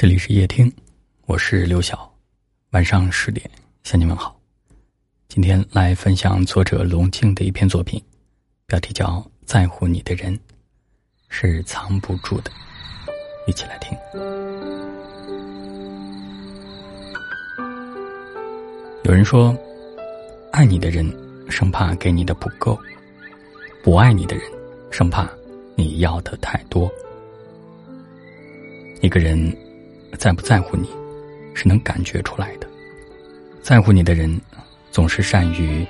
这里是夜听，我是刘晓，晚上十点向你们好。今天来分享作者龙静的一篇作品，标题叫《在乎你的人是藏不住的》，一起来听。有人说，爱你的人生怕给你的不够，不爱你的人生怕你要的太多。一个人。在不在乎你，是能感觉出来的。在乎你的人，总是善于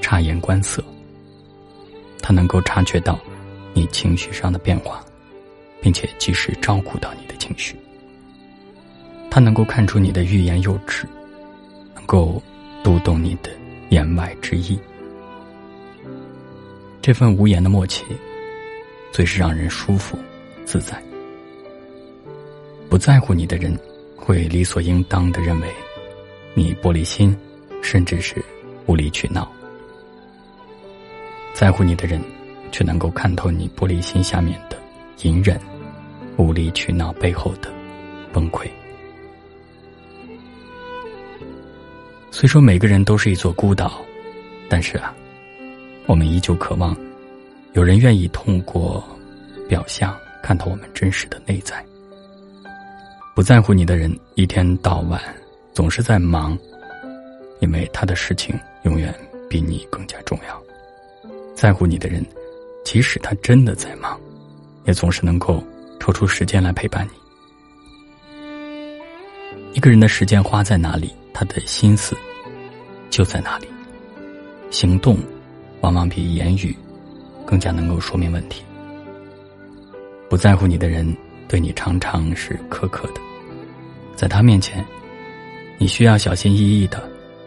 察言观色。他能够察觉到你情绪上的变化，并且及时照顾到你的情绪。他能够看出你的欲言又止，能够读懂你的言外之意。这份无言的默契，最是让人舒服自在。不在乎你的人，会理所应当的认为你玻璃心，甚至是无理取闹；在乎你的人，却能够看透你玻璃心下面的隐忍、无理取闹背后的崩溃。虽说每个人都是一座孤岛，但是啊，我们依旧渴望有人愿意通过表象看到我们真实的内在。不在乎你的人，一天到晚总是在忙，因为他的事情永远比你更加重要。在乎你的人，即使他真的在忙，也总是能够抽出时间来陪伴你。一个人的时间花在哪里，他的心思就在哪里。行动往往比言语更加能够说明问题。不在乎你的人。对你常常是苛刻的，在他面前，你需要小心翼翼的，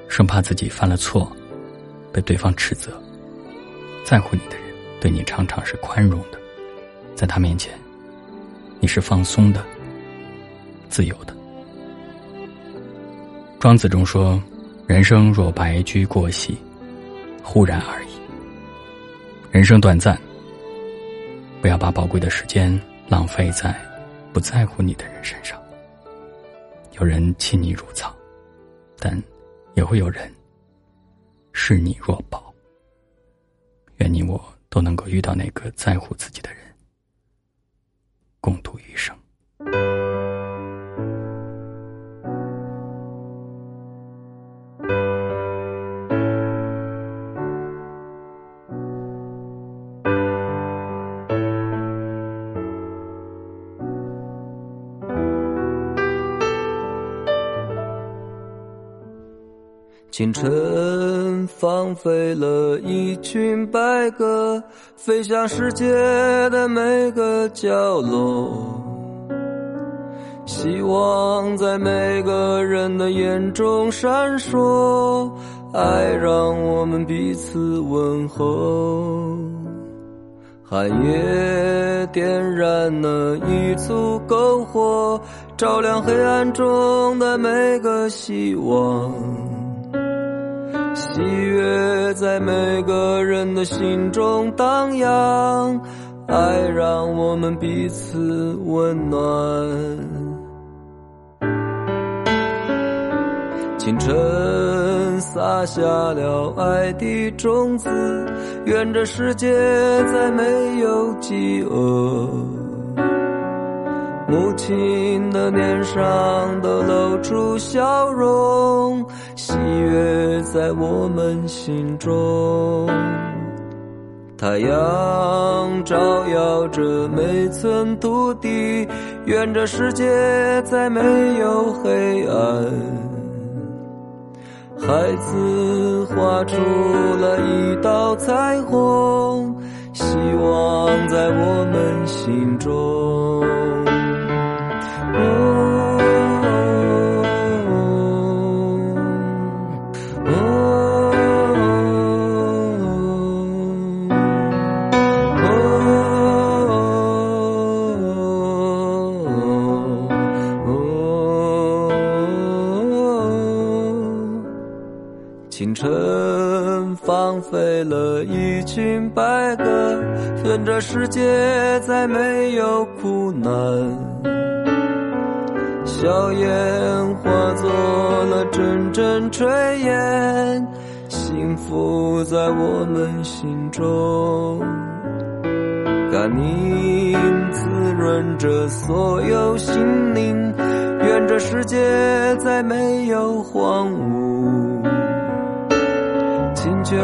生怕自己犯了错，被对方斥责。在乎你的人，对你常常是宽容的，在他面前，你是放松的、自由的。庄子中说：“人生若白驹过隙，忽然而已。”人生短暂，不要把宝贵的时间浪费在。不在乎你的人身上，有人弃你如草，但也会有人视你若宝。愿你我都能够遇到那个在乎自己的人，共度余生。清晨放飞了一群白鸽，飞向世界的每个角落。希望在每个人的眼中闪烁，爱让我们彼此问候。寒夜点燃了一簇篝火，照亮黑暗中的每个希望。喜悦在每个人的心中荡漾，爱让我们彼此温暖。清晨撒下了爱的种子，愿这世界再没有饥饿。母亲的脸上都露出笑容，喜悦在我们心中。太阳照耀着每寸土地，愿这世界再没有黑暗。孩子画出了一道彩虹，希望在我们心中。飞了一群白鸽，愿这世界再没有苦难。硝烟化作了阵阵炊烟，幸福在我们心中。甘宁滋润着所有心灵，愿这世界再没有荒芜。泉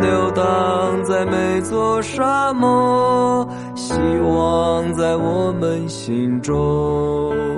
流淌在每座沙漠，希望在我们心中。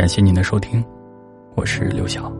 感谢您的收听，我是刘晓。